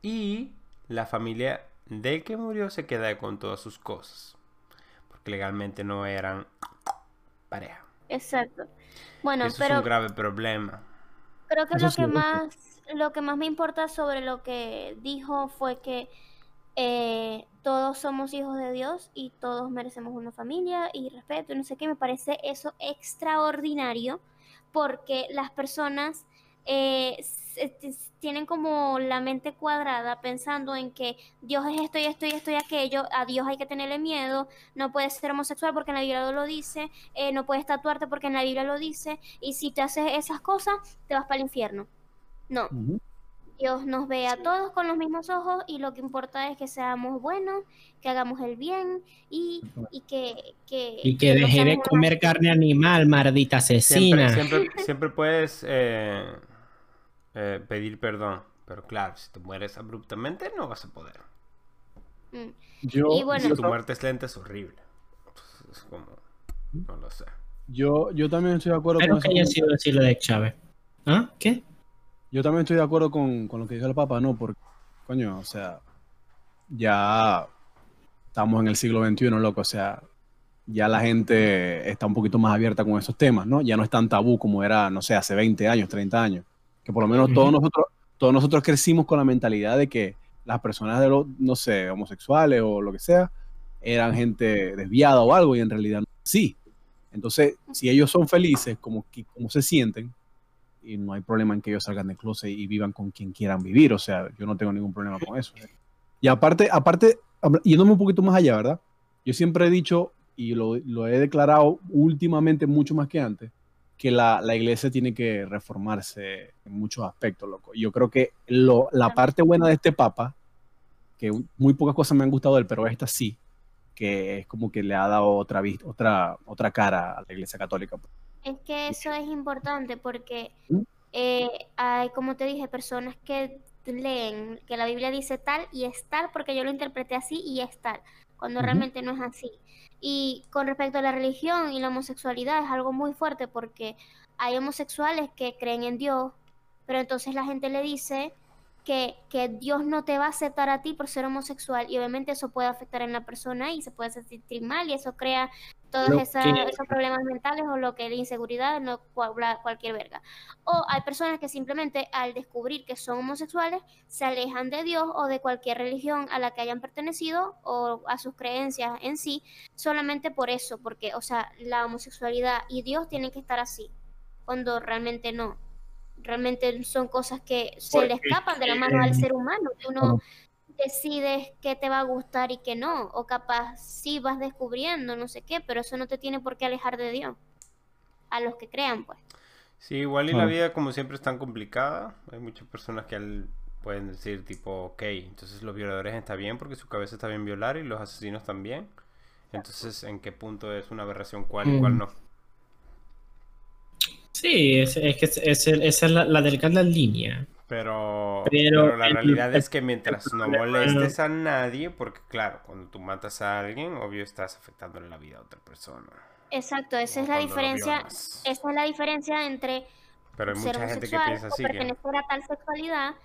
y la familia del que murió se queda con todas sus cosas, legalmente no eran pareja. Exacto. Bueno, Eso es pero un grave problema. Creo que Eso lo sí, que más, lo que más me importa sobre lo que dijo fue que eh, todos somos hijos de Dios y todos merecemos una familia y respeto y no sé qué. Me parece eso extraordinario porque las personas eh, te- tienen como la mente cuadrada pensando en que Dios es esto y esto y esto y aquello, a Dios hay que tenerle miedo, no puedes ser homosexual porque en la Biblia lo dice, eh, no puedes tatuarte porque en la Biblia lo dice, y si te haces esas cosas, te vas para el infierno. No. Dios nos ve a todos con los mismos ojos y lo que importa es que seamos buenos, que hagamos el bien y, y que, que, Y que deje de comer carne animal, maldita Siempre, asesina. siempre, siempre puedes eh, eh, pedir perdón, pero claro, si te mueres abruptamente no vas a poder. Mm. Yo, Y bueno. Si tu muerte es lenta es horrible. Entonces, es como... No lo sé. yo, yo también estoy de acuerdo con que eso. haya sido así lo de Chávez. ¿Ah? ¿Qué? Yo también estoy de acuerdo con, con lo que dijo el Papa, no, porque, coño, o sea, ya estamos en el siglo XXI, loco, o sea, ya la gente está un poquito más abierta con esos temas, ¿no? Ya no es tan tabú como era, no sé, hace 20 años, 30 años, que por lo menos todos nosotros, todos nosotros crecimos con la mentalidad de que las personas de los, no sé, homosexuales o lo que sea, eran gente desviada o algo, y en realidad no así. Entonces, si ellos son felices, como, como se sienten, y no hay problema en que ellos salgan del closet y vivan con quien quieran vivir. O sea, yo no tengo ningún problema con eso. Y aparte, aparte, yéndome un poquito más allá, ¿verdad? Yo siempre he dicho, y lo, lo he declarado últimamente mucho más que antes, que la, la iglesia tiene que reformarse en muchos aspectos, loco. Yo creo que lo, la parte buena de este papa, que muy pocas cosas me han gustado de él, pero esta sí, que es como que le ha dado otra, otra, otra cara a la iglesia católica. pues. Es que eso es importante porque, ¿Mm? eh, hay, como te dije, personas que leen que la Biblia dice tal y es tal porque yo lo interpreté así y es tal, cuando realmente no es así. Y con respecto a la religión y la homosexualidad es algo muy fuerte porque hay homosexuales que creen en Dios, pero entonces la gente le dice que, que Dios no te va a aceptar a ti por ser homosexual y obviamente eso puede afectar en la persona y se puede sentir mal y eso crea todos Lo esa- que- esos problemas mentales o lo que es inseguridad, no cualquier verga. O hay personas que simplemente al descubrir que son homosexuales se alejan de Dios o de cualquier religión a la que hayan pertenecido o a sus creencias en sí, solamente por eso, porque, o sea, la homosexualidad y Dios tienen que estar así, cuando realmente no. Realmente son cosas que se le Porque, escapan de la mano al eh, ser humano. Tú no decides qué te va a gustar y qué no, o capaz sí vas descubriendo, no sé qué, pero eso no te tiene por qué alejar de Dios. A los que crean, pues. Sí, igual y la vida como siempre es tan complicada. Hay muchas personas que al- pueden decir tipo, ok, entonces los violadores está bien porque su cabeza está bien violar y los asesinos también. Entonces, ¿en qué punto es una aberración cuál y cuál Mm. no? Sí, es, es que es- es el- esa es la, la delgada línea. Pero, Pero pero la el- realidad es que mientras no molestes a nadie, porque claro, cuando tú matas a alguien, obvio estás afectándole la vida a otra persona. Exacto, esa O es la diferencia, esa es la diferencia entre Pero hay ser mucha gente que homosexual piensa o así. pertenecer a tal sexualidad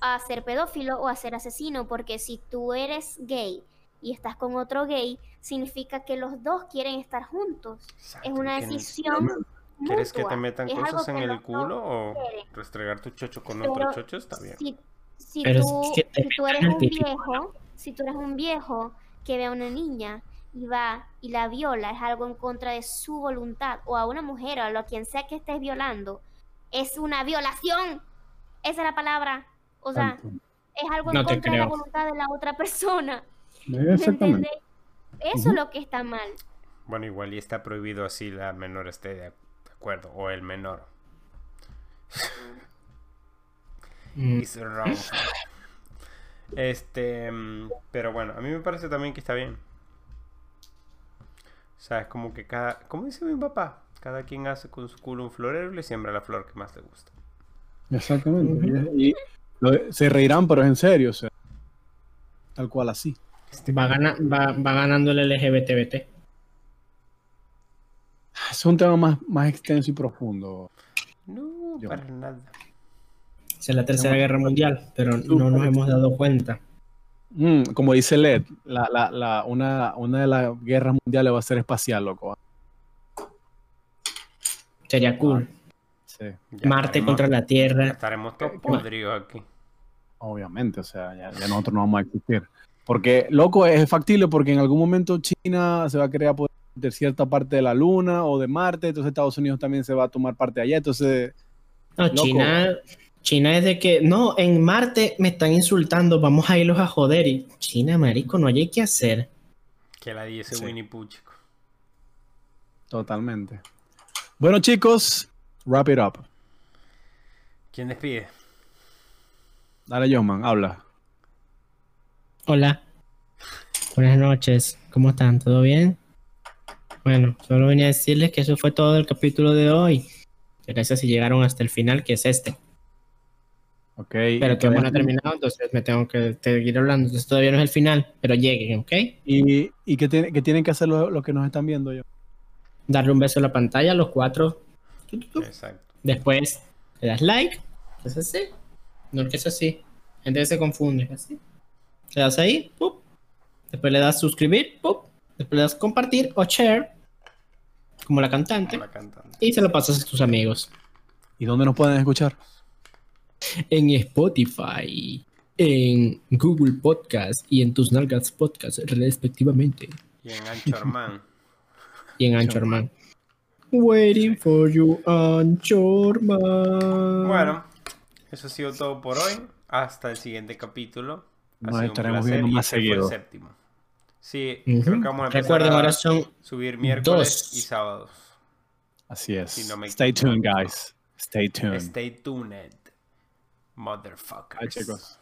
a ser pedófilo o a ser asesino, porque si tú eres gay y estás con otro gay, significa que los dos quieren estar juntos. Exacto, Es una decisión ¿Quieres que te metan es cosas en el culo o restregar tu chocho con Pero otro chocho? Está bien. Si, si Pero es tú, que te si tú eres un viejo, si tú eres un viejo que ve a una niña y va y la viola, es algo en contra de su voluntad, o a una mujer o a lo quien sea que estés violando, es una violación. Esa es la palabra. O sea, es algo en No contra de la voluntad de la otra persona. ¿Me Exactamente. Eso Ujú. es lo que está mal. Bueno, igual y está prohibido así la menor esté de acuerdo, o el menor. Mm. Este, mm, pero bueno, a mí me parece también que está bien. O sea, es como que cada, como dice mi papá, cada quien hace con su culo un florero y le siembra la flor que más le gusta. Exactamente. Y, y lo- se reirán, pero es en serio, o sea, tal cual así. va, gana- va, va ganando el LGBTBT. Es un tema más, más extenso y profundo. No, Yo- para nada. Es la tercera guerra mundial, pero no nos hemos dado cuenta. Mm, como dice Led, la, la, la, una, una de las guerras mundiales va a ser espacial, loco. Sería cool. Sí, Ya Marte estaremos- contra la Tierra. Estaremos todos podridos aquí. obviamente, o sea, ya, ya nosotros no vamos a existir. Porque, loco, es factible porque en algún momento China se va a querer apoderar de cierta parte de la Luna o de Marte, entonces Estados Unidos también se va a tomar parte de allá, entonces, No, Loco. China, China es de que, no, en Marte me están insultando, vamos a irlos a joder. Y China, marico, no hay que hacer. Que la dice Sí. Winnie Pooh, chico. totalmente. Bueno, chicos, wrap it up. ¿Quién despide? Dale, John, habla. Hola. Buenas noches. ¿Cómo están? ¿Todo bien? Bueno, solo venía a decirles que eso fue todo el capítulo de hoy. Gracias si llegaron hasta el final, que es este. Ok. Pero que ha terminado, entonces me tengo que seguir hablando. Entonces todavía no es el final, pero lleguen, ¿ok? ¿Y, y qué, tiene- qué tienen que hacer los, los que nos están viendo, yo? Darle un beso a la pantalla, los cuatro. Exacto. Después le das like. Es así. No es que es así. Gente se confunde. es así. Le das ahí. ¡pup! Después le das suscribir. ¡pup! Después le das compartir o share. Como la cantante. La cantante. Y se lo pasas a tus amigos. ¿Y dónde nos pueden escuchar? En Spotify. En Google Podcast. Y en tus nalgas podcast respectivamente. Y en Anchorman. Y en Anchorman. Waiting for you, Anchorman. Bueno, eso ha sido todo por hoy. Hasta el siguiente capítulo. Ha Nos sido estaremos viendo más este el seguido. séptimo. Sí, Ujú. creo que vamos a empezar Recuerden, a ahora son subir miércoles dos. y sábados. Así es. Si no me Stay tuned, guys. Stay tuned. Stay tuned, motherfuckers. Ay, chicos.